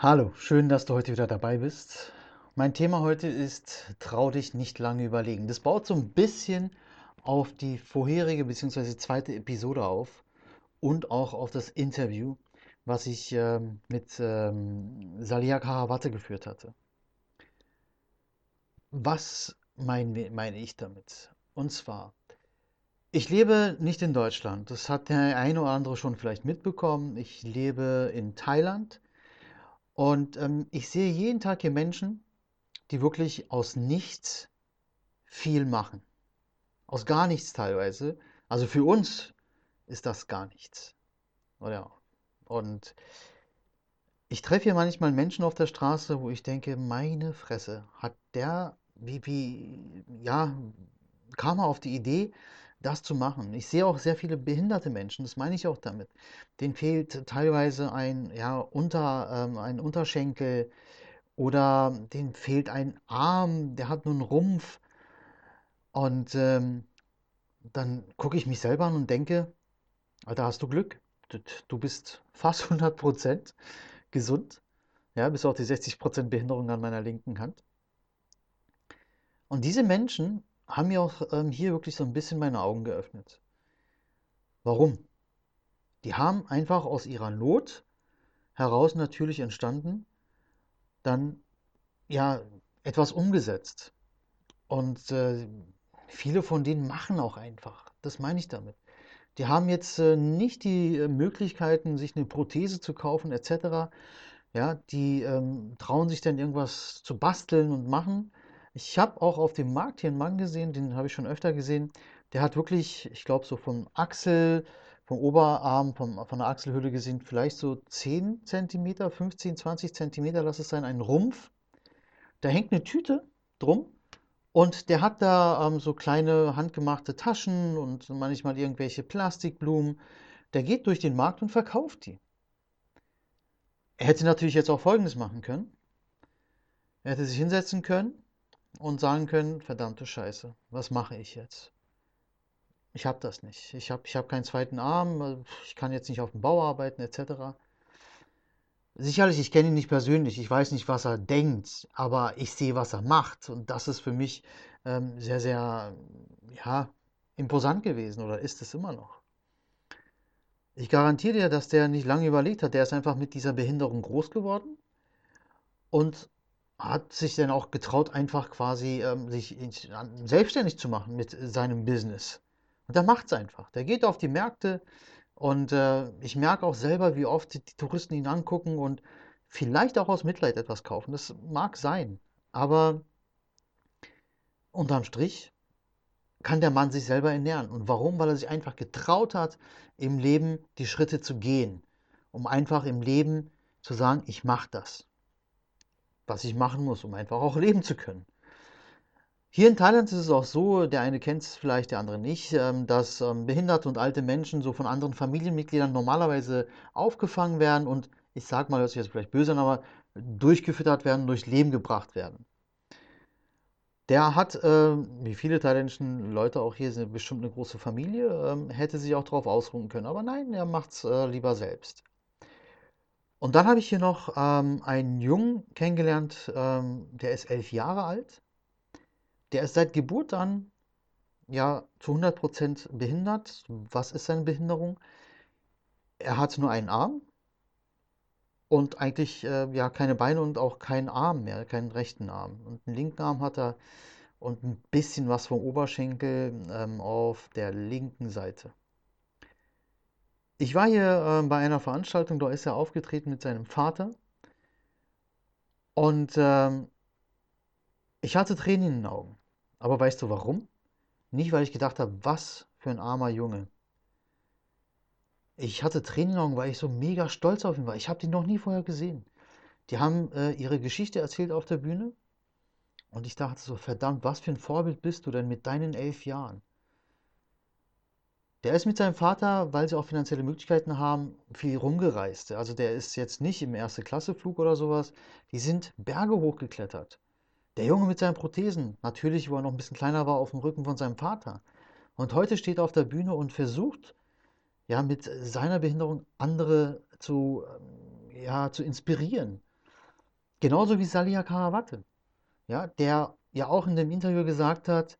Hallo, schön, dass du heute wieder dabei bist. Mein Thema heute ist Trau dich nicht lange überlegen. Das baut so ein bisschen auf die vorherige bzw. zweite Episode auf und auch auf das Interview, was ich ähm, mit ähm, Salia Karawatte geführt hatte. Was meine, meine ich damit? Und zwar, ich lebe nicht in Deutschland. Das hat der eine oder andere schon vielleicht mitbekommen. Ich lebe in Thailand und ähm, ich sehe jeden Tag hier Menschen, die wirklich aus nichts viel machen. Aus gar nichts teilweise. Also für uns ist das gar nichts. Oder? Und ich treffe hier manchmal Menschen auf der Straße, wo ich denke, meine Fresse, hat der, wie, wie, ja, kam er auf die Idee, das zu machen. Ich sehe auch sehr viele behinderte Menschen, das meine ich auch damit. Denen fehlt teilweise ein, ja, unter, ähm, ein Unterschenkel oder denen fehlt ein Arm, der hat nur einen Rumpf. Und ähm, dann gucke ich mich selber an und denke, Alter, hast du Glück. Du bist fast 100% gesund. Ja, bis auf die 60% Behinderung an meiner linken Hand. Und diese Menschen haben mir auch ähm, hier wirklich so ein bisschen meine Augen geöffnet. Warum? Die haben einfach aus ihrer Not heraus natürlich entstanden, dann ja etwas umgesetzt. Und äh, viele von denen machen auch einfach. Das meine ich damit. Die haben jetzt äh, nicht die äh, Möglichkeiten, sich eine Prothese zu kaufen etc. Ja, die ähm, trauen sich dann irgendwas zu basteln und machen. Ich habe auch auf dem Markt hier einen Mann gesehen, den habe ich schon öfter gesehen. Der hat wirklich, ich glaube, so vom Achsel, vom Oberarm, vom, von der Achselhöhle gesehen, vielleicht so 10 cm, 15, 20 cm, lass es sein, ein Rumpf. Da hängt eine Tüte drum und der hat da ähm, so kleine handgemachte Taschen und manchmal irgendwelche Plastikblumen. Der geht durch den Markt und verkauft die. Er hätte natürlich jetzt auch Folgendes machen können. Er hätte sich hinsetzen können und sagen können, verdammte Scheiße, was mache ich jetzt? Ich habe das nicht. Ich habe ich hab keinen zweiten Arm, ich kann jetzt nicht auf dem Bau arbeiten etc. Sicherlich, ich kenne ihn nicht persönlich, ich weiß nicht, was er denkt, aber ich sehe, was er macht. Und das ist für mich ähm, sehr, sehr, ja, imposant gewesen oder ist es immer noch. Ich garantiere dir, dass der nicht lange überlegt hat. Der ist einfach mit dieser Behinderung groß geworden und hat sich dann auch getraut, einfach quasi ähm, sich selbstständig zu machen mit seinem Business. Und der macht es einfach. Der geht auf die Märkte, und äh, ich merke auch selber, wie oft die Touristen ihn angucken und vielleicht auch aus Mitleid etwas kaufen. Das mag sein. Aber unterm Strich kann der Mann sich selber ernähren. Und warum? Weil er sich einfach getraut hat, im Leben die Schritte zu gehen. Um einfach im Leben zu sagen, ich mache das. Was ich machen muss, um einfach auch leben zu können. Hier in Thailand ist es auch so, der eine kennt es vielleicht, der andere nicht, ähm, dass ähm, behinderte und alte Menschen so von anderen Familienmitgliedern normalerweise aufgefangen werden und ich sag mal, hört sich jetzt vielleicht böse an, aber durchgefüttert werden, durchs Leben gebracht werden. Der hat, äh, wie viele thailändische Leute auch hier, bestimmt eine große Familie, ähm, hätte sich auch darauf ausruhen können. Aber nein, er macht es äh, lieber selbst. Und dann habe ich hier noch ähm, einen Jungen kennengelernt, ähm, der ist elf Jahre alt. Der ist seit Geburt an ja zu 100% behindert. Was ist seine Behinderung? Er hat nur einen Arm und eigentlich äh, ja keine Beine und auch keinen Arm mehr, keinen rechten Arm. Und einen linken Arm hat er und ein bisschen was vom Oberschenkel ähm, auf der linken Seite. Ich war hier äh, bei einer Veranstaltung, da ist er aufgetreten mit seinem Vater. Und ähm, ich hatte Tränen in den Augen. Aber weißt du warum? Nicht, weil ich gedacht habe, was für ein armer Junge. Ich hatte Tränen in den Augen, weil ich so mega stolz auf ihn war. Ich habe den noch nie vorher gesehen. Die haben äh, ihre Geschichte erzählt auf der Bühne. Und ich dachte so, verdammt, was für ein Vorbild bist du denn mit deinen elf Jahren? Der ist mit seinem Vater, weil sie auch finanzielle Möglichkeiten haben, viel rumgereist. Also der ist jetzt nicht im Erste-Klasse-Flug oder sowas. Die sind Berge hochgeklettert. Der Junge mit seinen Prothesen, natürlich, wo er noch ein bisschen kleiner war, auf dem Rücken von seinem Vater. Und heute steht er auf der Bühne und versucht, ja, mit seiner Behinderung andere zu, ähm, ja, zu inspirieren. Genauso wie Salia Karawatte, ja, der ja auch in dem Interview gesagt hat,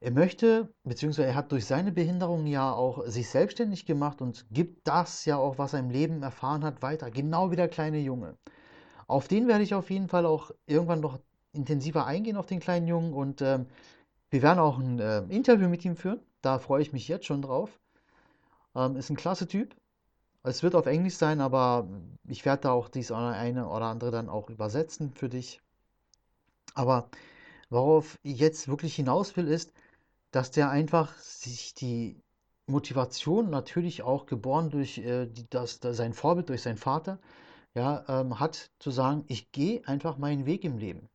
er möchte, beziehungsweise er hat durch seine Behinderung ja auch sich selbstständig gemacht und gibt das ja auch, was er im Leben erfahren hat, weiter. Genau wie der kleine Junge. Auf den werde ich auf jeden Fall auch irgendwann noch intensiver eingehen, auf den kleinen Jungen. Und ähm, wir werden auch ein äh, Interview mit ihm führen. Da freue ich mich jetzt schon drauf. Ähm, ist ein klasse Typ. Es wird auf Englisch sein, aber ich werde da auch dies eine oder andere dann auch übersetzen für dich. Aber worauf ich jetzt wirklich hinaus will, ist, dass der einfach sich die Motivation natürlich auch geboren durch äh, die, das, das, sein Vorbild, durch seinen Vater, ja, ähm, hat zu sagen, ich gehe einfach meinen Weg im Leben.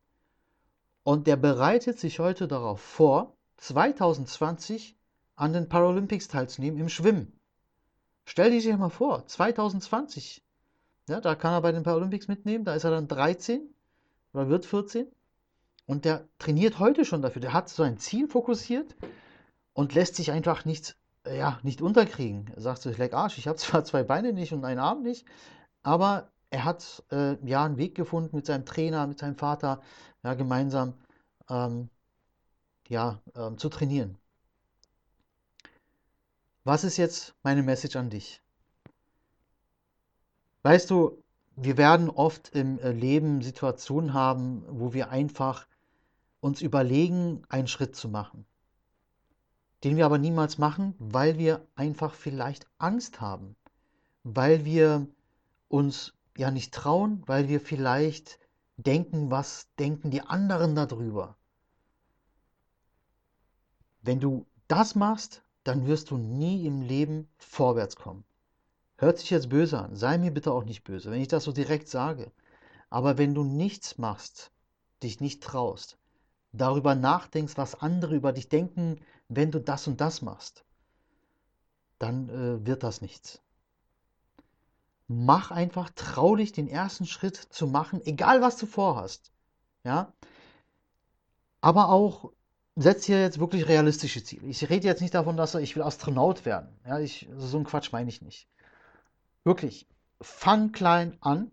Und der bereitet sich heute darauf vor, 2020 an den Paralympics teilzunehmen im Schwimmen. Stell dir sich mal vor, 2020, ja, da kann er bei den Paralympics mitnehmen, da ist er dann 13 oder wird 14 und der trainiert heute schon dafür. Der hat so ein Ziel fokussiert und lässt sich einfach nicht, ja, nicht unterkriegen. Er sagt so, ich leck Arsch, ich habe zwar zwei Beine nicht und einen Arm nicht, aber er hat äh, ja einen Weg gefunden mit seinem Trainer, mit seinem Vater, ja, gemeinsam ähm, ja, ähm, zu trainieren. Was ist jetzt meine Message an dich? Weißt du, wir werden oft im äh, Leben Situationen haben, wo wir einfach uns überlegen, einen Schritt zu machen, den wir aber niemals machen, weil wir einfach vielleicht Angst haben, weil wir uns ja nicht trauen, weil wir vielleicht denken, was denken die anderen darüber. Wenn du das machst, dann wirst du nie im Leben vorwärts kommen. Hört sich jetzt böse an, sei mir bitte auch nicht böse, wenn ich das so direkt sage. Aber wenn du nichts machst, dich nicht traust, darüber nachdenkst, was andere über dich denken, wenn du das und das machst, dann äh, wird das nichts. Mach einfach, trau dich, den ersten Schritt zu machen, egal was du vorhast. Ja? Aber auch setz dir jetzt wirklich realistische Ziele. Ich rede jetzt nicht davon, dass ich will Astronaut werden. Ja, ich, so ein Quatsch meine ich nicht. Wirklich, fang klein an,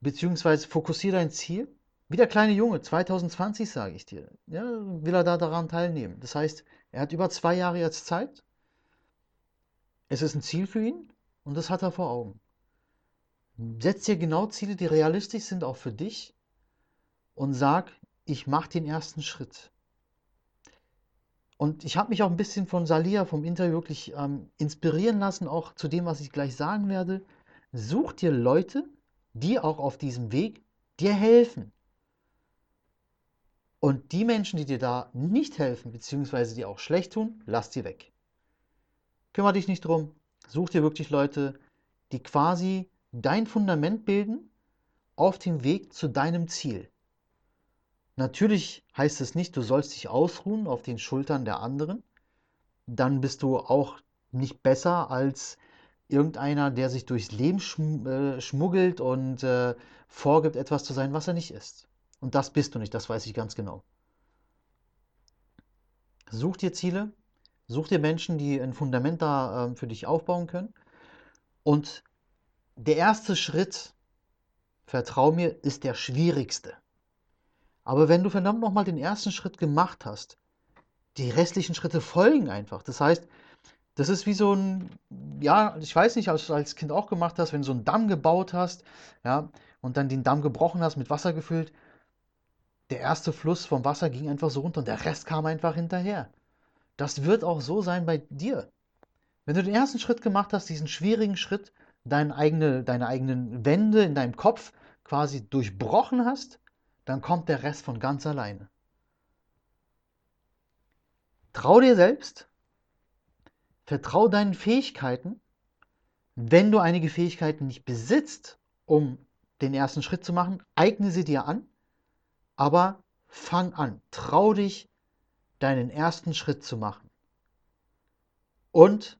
beziehungsweise fokussiere dein Ziel wie der kleine Junge, 2020 sage ich dir, ja, will er da daran teilnehmen. Das heißt, er hat über zwei Jahre jetzt Zeit. Es ist ein Ziel für ihn und das hat er vor Augen. Setz dir genau Ziele, die realistisch sind, auch für dich und sag, ich mache den ersten Schritt. Und ich habe mich auch ein bisschen von Salia vom Interview wirklich ähm, inspirieren lassen, auch zu dem, was ich gleich sagen werde. Such dir Leute, die auch auf diesem Weg dir helfen. Und die Menschen, die dir da nicht helfen, beziehungsweise die auch schlecht tun, lass die weg. Kümmer dich nicht drum. Such dir wirklich Leute, die quasi dein Fundament bilden auf dem Weg zu deinem Ziel. Natürlich heißt es nicht, du sollst dich ausruhen auf den Schultern der anderen. Dann bist du auch nicht besser als irgendeiner, der sich durchs Leben äh, schmuggelt und äh, vorgibt, etwas zu sein, was er nicht ist. Und das bist du nicht, das weiß ich ganz genau. Such dir Ziele, such dir Menschen, die ein Fundament da äh, für dich aufbauen können. Und der erste Schritt, vertrau mir, ist der schwierigste. Aber wenn du verdammt nochmal den ersten Schritt gemacht hast, die restlichen Schritte folgen einfach. Das heißt, das ist wie so ein, ja, ich weiß nicht, als du als Kind auch gemacht hast, wenn du so einen Damm gebaut hast, ja, und dann den Damm gebrochen hast, mit Wasser gefüllt, der erste Fluss vom Wasser ging einfach so runter und der Rest kam einfach hinterher. Das wird auch so sein bei dir. Wenn du den ersten Schritt gemacht hast, diesen schwierigen Schritt, deine, eigene, deine eigenen Wände in deinem Kopf quasi durchbrochen hast, dann kommt der Rest von ganz alleine. Trau dir selbst, vertrau deinen Fähigkeiten. Wenn du einige Fähigkeiten nicht besitzt, um den ersten Schritt zu machen, eigne sie dir an aber fang an, trau dich, deinen ersten Schritt zu machen. Und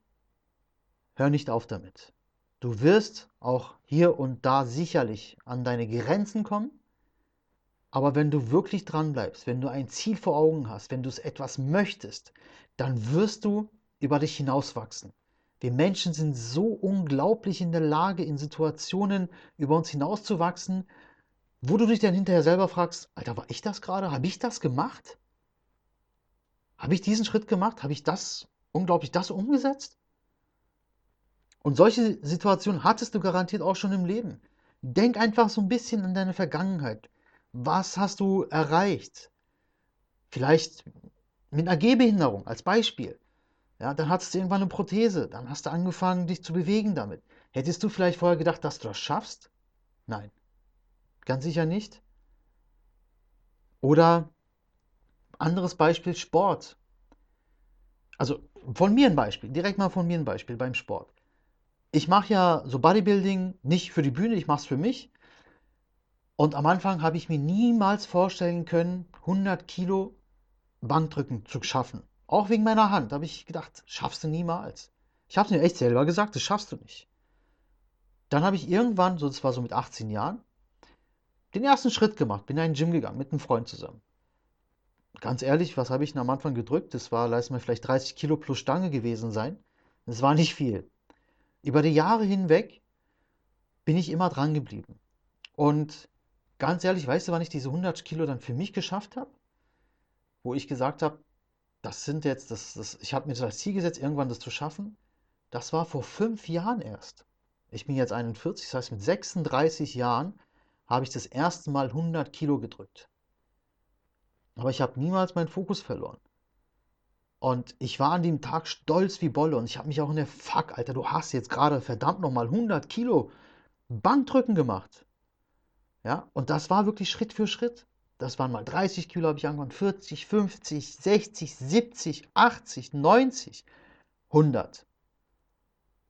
hör nicht auf damit. Du wirst auch hier und da sicherlich an deine Grenzen kommen, aber wenn du wirklich dran bleibst, wenn du ein Ziel vor Augen hast, wenn du es etwas möchtest, dann wirst du über dich hinauswachsen. Wir Menschen sind so unglaublich in der Lage, in Situationen über uns hinauszuwachsen, wo du dich dann hinterher selber fragst, Alter, war ich das gerade? Habe ich das gemacht? Habe ich diesen Schritt gemacht? Habe ich das, unglaublich, das umgesetzt? Und solche Situationen hattest du garantiert auch schon im Leben. Denk einfach so ein bisschen an deine Vergangenheit. Was hast du erreicht? Vielleicht mit einer Gehbehinderung als Beispiel. Ja, dann hattest du irgendwann eine Prothese, dann hast du angefangen, dich zu bewegen damit. Hättest du vielleicht vorher gedacht, dass du das schaffst? Nein, ganz sicher nicht. Oder anderes Beispiel, Sport. Also von mir ein Beispiel, direkt mal von mir ein Beispiel beim Sport ich mache ja so Bodybuilding nicht für die Bühne, ich mache es für mich. Und am Anfang habe ich mir niemals vorstellen können, 100 Kilo Bankdrücken zu schaffen. Auch wegen meiner Hand habe ich gedacht, schaffst du niemals. Ich habe es mir echt selber gesagt, das schaffst du nicht. Dann habe ich irgendwann, so das war so mit 18 Jahren, den ersten Schritt gemacht, bin in ein Gym gegangen mit einem Freund zusammen. Ganz ehrlich, was habe ich denn am Anfang gedrückt? Das war, lass mal vielleicht 30 Kilo plus Stange gewesen sein. Das war nicht viel. Über die Jahre hinweg bin ich immer dran geblieben. Und ganz ehrlich, weißt du, wann ich diese 100 Kilo dann für mich geschafft habe? Wo ich gesagt habe, das sind jetzt, das, das, ich habe mir das Ziel gesetzt, irgendwann das zu schaffen. Das war vor fünf Jahren erst. Ich bin jetzt 41, das heißt mit 36 Jahren habe ich das erste Mal 100 Kilo gedrückt. Aber ich habe niemals meinen Fokus verloren. Und ich war an dem Tag stolz wie Bolle und ich habe mich auch in der Fuck, Alter, du hast jetzt gerade verdammt nochmal 100 Kilo Bankdrücken gemacht. Ja, und das war wirklich Schritt für Schritt. Das waren mal 30 Kilo, habe ich angefangen, 40, 50, 60, 70, 80, 90, 100.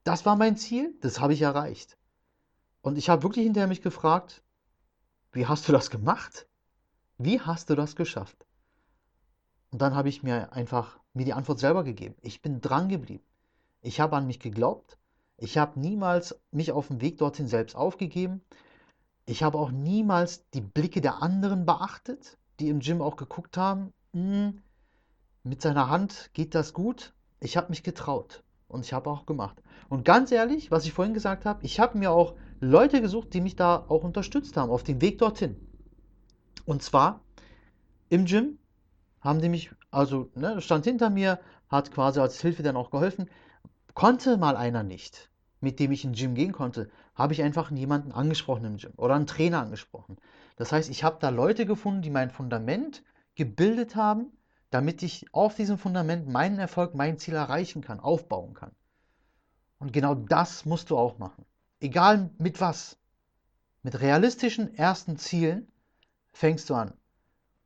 Das war mein Ziel, das habe ich erreicht. Und ich habe wirklich hinterher mich gefragt, wie hast du das gemacht? Wie hast du das geschafft? Und dann habe ich mir einfach mir die Antwort selber gegeben. Ich bin dran geblieben. Ich habe an mich geglaubt. Ich habe niemals mich auf dem Weg dorthin selbst aufgegeben. Ich habe auch niemals die Blicke der anderen beachtet, die im Gym auch geguckt haben. Hm, mit seiner Hand geht das gut. Ich habe mich getraut und ich habe auch gemacht. Und ganz ehrlich, was ich vorhin gesagt habe, ich habe mir auch Leute gesucht, die mich da auch unterstützt haben auf dem Weg dorthin. Und zwar im Gym haben die mich, also ne, stand hinter mir, hat quasi als Hilfe dann auch geholfen. Konnte mal einer nicht, mit dem ich in den Gym gehen konnte, habe ich einfach jemanden angesprochen im Gym oder einen Trainer angesprochen. Das heißt, ich habe da Leute gefunden, die mein Fundament gebildet haben, damit ich auf diesem Fundament meinen Erfolg, mein Ziel erreichen kann, aufbauen kann. Und genau das musst du auch machen. Egal mit was. Mit realistischen ersten Zielen fängst du an.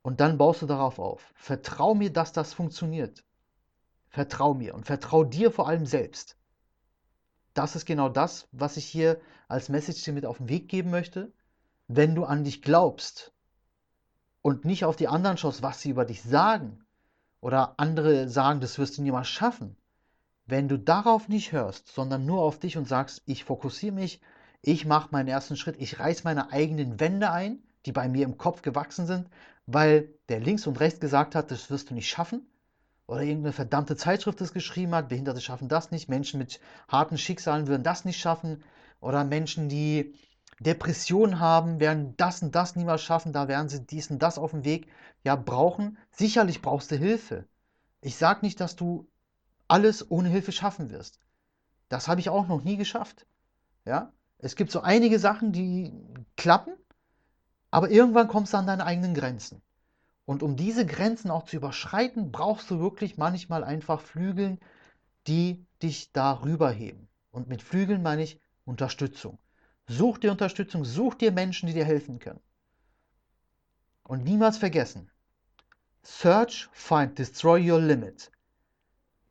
Und dann baust du darauf auf. Vertrau mir, dass das funktioniert. Vertrau mir und vertrau dir vor allem selbst. Das ist genau das, was ich hier als Message dir mit auf den Weg geben möchte. Wenn du an dich glaubst und nicht auf die anderen schaust, was sie über dich sagen oder andere sagen, das wirst du niemals schaffen. Wenn du darauf nicht hörst, sondern nur auf dich und sagst, ich fokussiere mich, ich mache meinen ersten Schritt, ich reiß meine eigenen Wände ein, die bei mir im Kopf gewachsen sind, weil der links und rechts gesagt hat, das wirst du nicht schaffen. Oder irgendeine verdammte Zeitschrift das geschrieben hat, Behinderte schaffen das nicht, Menschen mit harten Schicksalen würden das nicht schaffen. Oder Menschen, die Depressionen haben, werden das und das niemals schaffen, da werden sie dies und das auf dem Weg ja brauchen. Sicherlich brauchst du Hilfe. Ich sage nicht, dass du alles ohne Hilfe schaffen wirst. Das habe ich auch noch nie geschafft. Ja? Es gibt so einige Sachen, die klappen, aber irgendwann kommst du an deine eigenen Grenzen. Und um diese Grenzen auch zu überschreiten, brauchst du wirklich manchmal einfach Flügeln, die dich darüber heben. Und mit Flügeln meine ich Unterstützung. Such dir Unterstützung, such dir Menschen, die dir helfen können. Und niemals vergessen, Search, find, destroy your limit.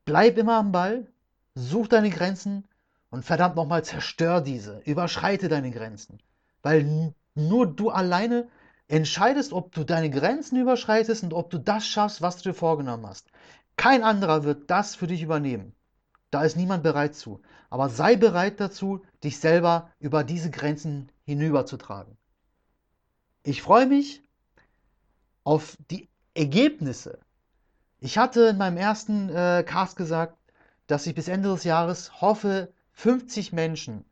Bleib immer am Ball, such deine Grenzen und verdammt nochmal zerstör diese, überschreite deine Grenzen. Weil nur du alleine entscheidest, ob du deine Grenzen überschreitest und ob du das schaffst, was du dir vorgenommen hast. Kein anderer wird das für dich übernehmen. Da ist niemand bereit zu. Aber sei bereit dazu, dich selber über diese Grenzen hinüberzutragen. Ich freue mich auf die Ergebnisse. Ich hatte in meinem ersten äh, Cast gesagt, dass ich bis Ende des Jahres hoffe, 50 Menschen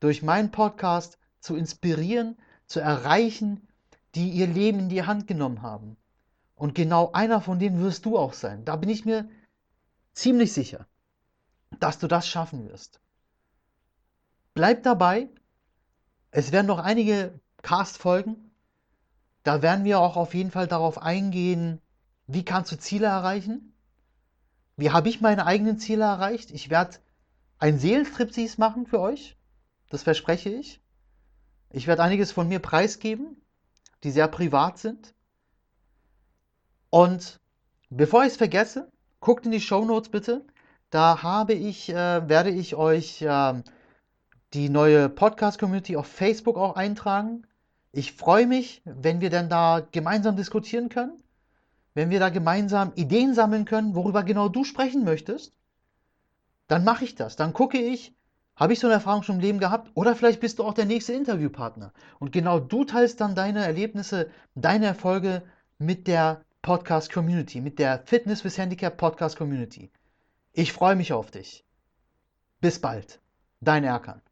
durch meinen Podcast zu inspirieren, zu erreichen, die ihr Leben in die Hand genommen haben. Und genau einer von denen wirst du auch sein. Da bin ich mir ziemlich sicher, dass du das schaffen wirst. Bleib dabei. Es werden noch einige Cast folgen. Da werden wir auch auf jeden Fall darauf eingehen, wie kannst du Ziele erreichen? Wie habe ich meine eigenen Ziele erreicht? Ich werde ein Seelenstriptease machen für euch. Das verspreche ich. Ich werde einiges von mir preisgeben, die sehr privat sind. Und bevor ich es vergesse, guckt in die Show Notes bitte. Da habe ich, äh, werde ich euch äh, die neue Podcast-Community auf Facebook auch eintragen. Ich freue mich, wenn wir dann da gemeinsam diskutieren können, wenn wir da gemeinsam Ideen sammeln können, worüber genau du sprechen möchtest. Dann mache ich das. Dann gucke ich, habe ich so eine Erfahrung schon im Leben gehabt? Oder vielleicht bist du auch der nächste Interviewpartner. Und genau du teilst dann deine Erlebnisse, deine Erfolge mit der Podcast Community, mit der Fitness with Handicap Podcast Community. Ich freue mich auf dich. Bis bald. Dein Erkan.